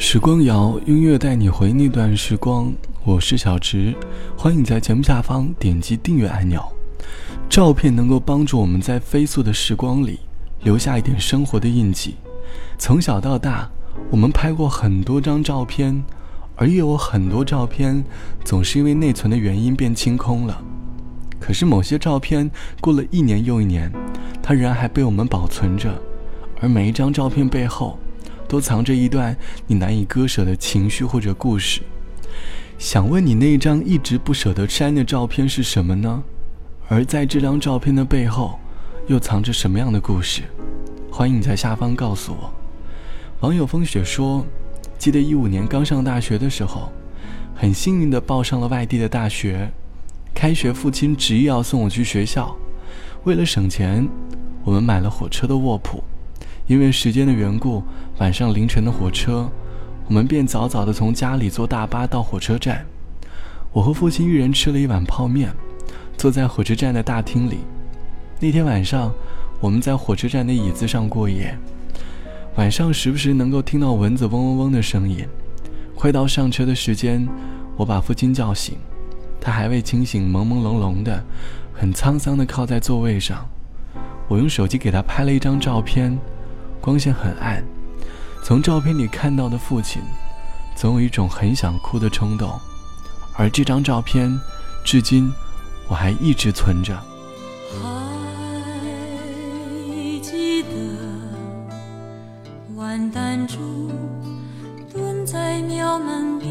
时光谣，音乐带你回那段时光。我是小植，欢迎在节目下方点击订阅按钮。照片能够帮助我们在飞速的时光里留下一点生活的印记。从小到大，我们拍过很多张照片，而也有很多照片总是因为内存的原因变清空了。可是某些照片过了一年又一年，它仍然还被我们保存着，而每一张照片背后。都藏着一段你难以割舍的情绪或者故事。想问你那一张一直不舍得删的照片是什么呢？而在这张照片的背后，又藏着什么样的故事？欢迎你在下方告诉我。网友风雪说：“记得一五年刚上大学的时候，很幸运的报上了外地的大学。开学，父亲执意要送我去学校。为了省钱，我们买了火车的卧铺。”因为时间的缘故，晚上凌晨的火车，我们便早早的从家里坐大巴到火车站。我和父亲一人吃了一碗泡面，坐在火车站的大厅里。那天晚上，我们在火车站的椅子上过夜。晚上时不时能够听到蚊子嗡嗡嗡的声音。快到上车的时间，我把父亲叫醒，他还未清醒，朦朦胧胧的，很沧桑的靠在座位上。我用手机给他拍了一张照片。光线很暗，从照片里看到的父亲，总有一种很想哭的冲动，而这张照片，至今我还一直存着。还记得万丹珠蹲在庙门边，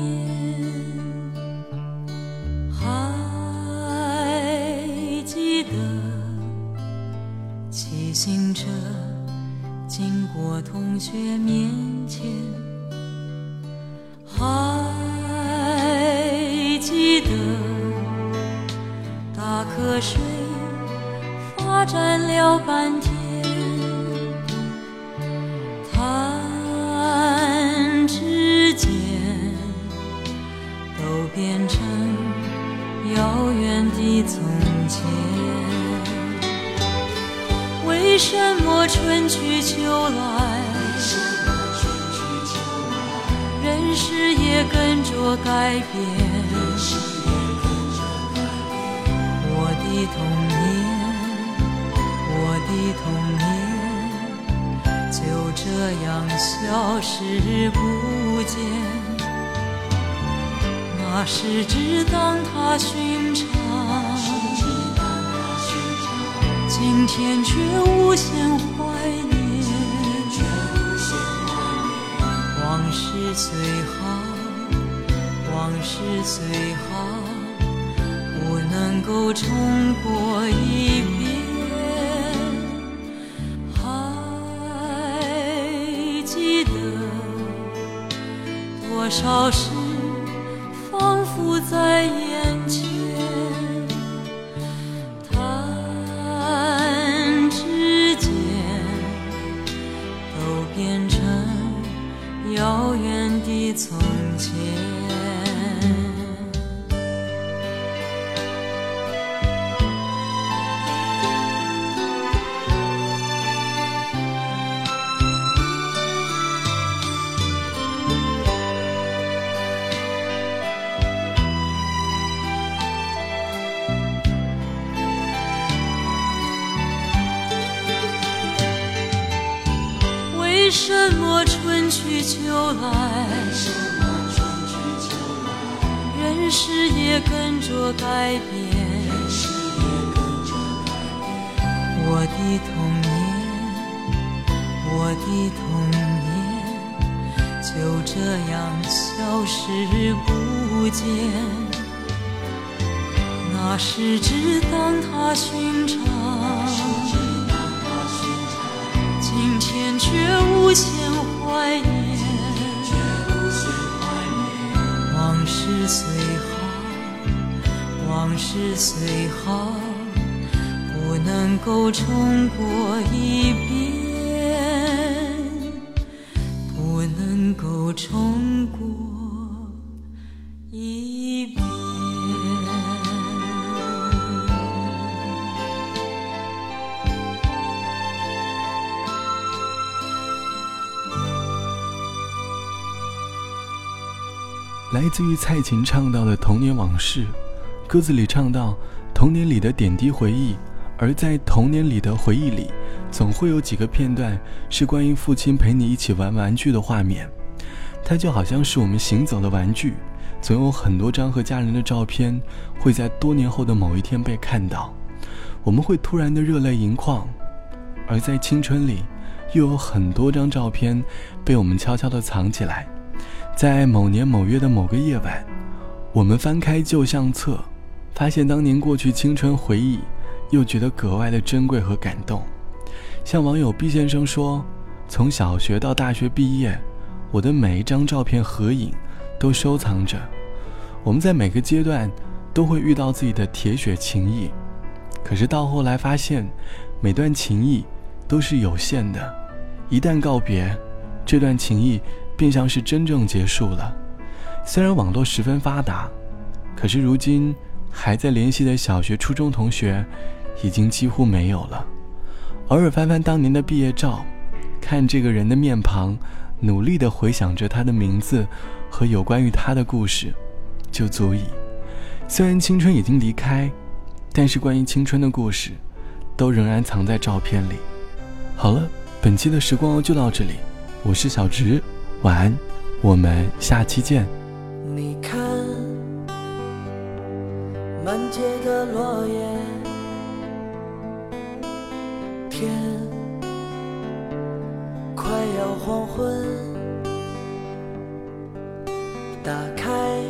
我同学面前，还记得打瞌睡发展了半天，弹指间都变成遥远的从前。为什么春去秋来，人世也跟着改变？我的童年，我的童年，就这样消失不见。那时只当它寻常。今天却无限怀念，事虽好，往事虽好，不能够重过一遍。还记得多少事，仿佛在眼前。弹指间都变成遥远的从前。为什么春去秋来，人世也跟着改变。我的童年，我的童年，就这样消失不见。那时只当它寻常。今天却无限怀念，往事虽好，往事虽好，不能够重过一遍，不能够重过。来自于蔡琴唱到的童年往事。歌词里唱到童年里的点滴回忆，而在童年里的回忆里，总会有几个片段是关于父亲陪你一起玩玩具的画面。它就好像是我们行走的玩具，总有很多张和家人的照片会在多年后的某一天被看到，我们会突然的热泪盈眶。而在青春里，又有很多张照片被我们悄悄的藏起来。在某年某月的某个夜晚，我们翻开旧相册，发现当年过去青春回忆，又觉得格外的珍贵和感动。像网友毕先生说：“从小学到大学毕业，我的每一张照片合影都收藏着。我们在每个阶段都会遇到自己的铁血情谊，可是到后来发现，每段情谊都是有限的，一旦告别，这段情谊。”便像是真正结束了。虽然网络十分发达，可是如今还在联系的小学、初中同学，已经几乎没有了。偶尔翻翻当年的毕业照，看这个人的面庞，努力地回想着他的名字和有关于他的故事，就足以。虽然青春已经离开，但是关于青春的故事，都仍然藏在照片里。好了，本期的时光就到这里，我是小直。晚安，我们下期见。你看，满街的落叶，天快要黄昏，打开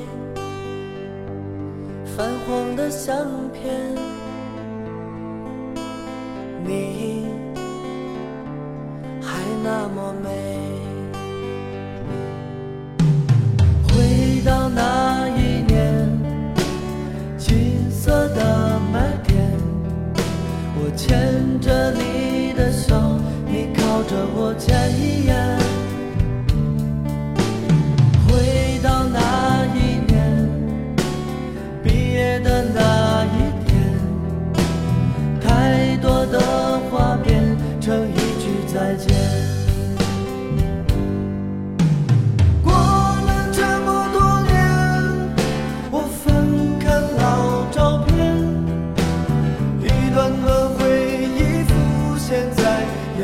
泛黄的相片，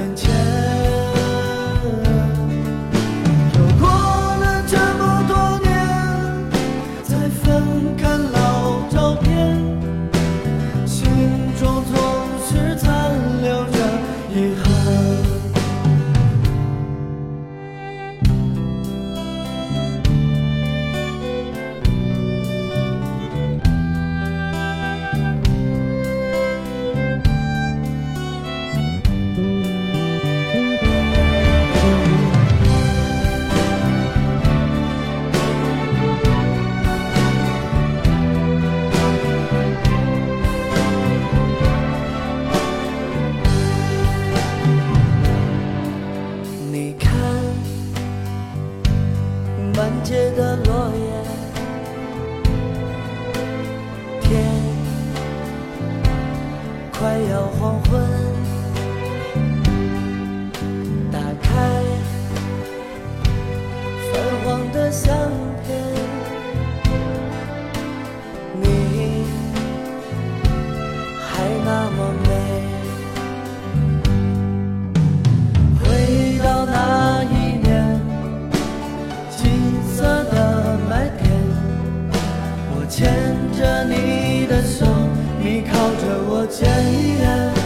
满街你的手你靠着我肩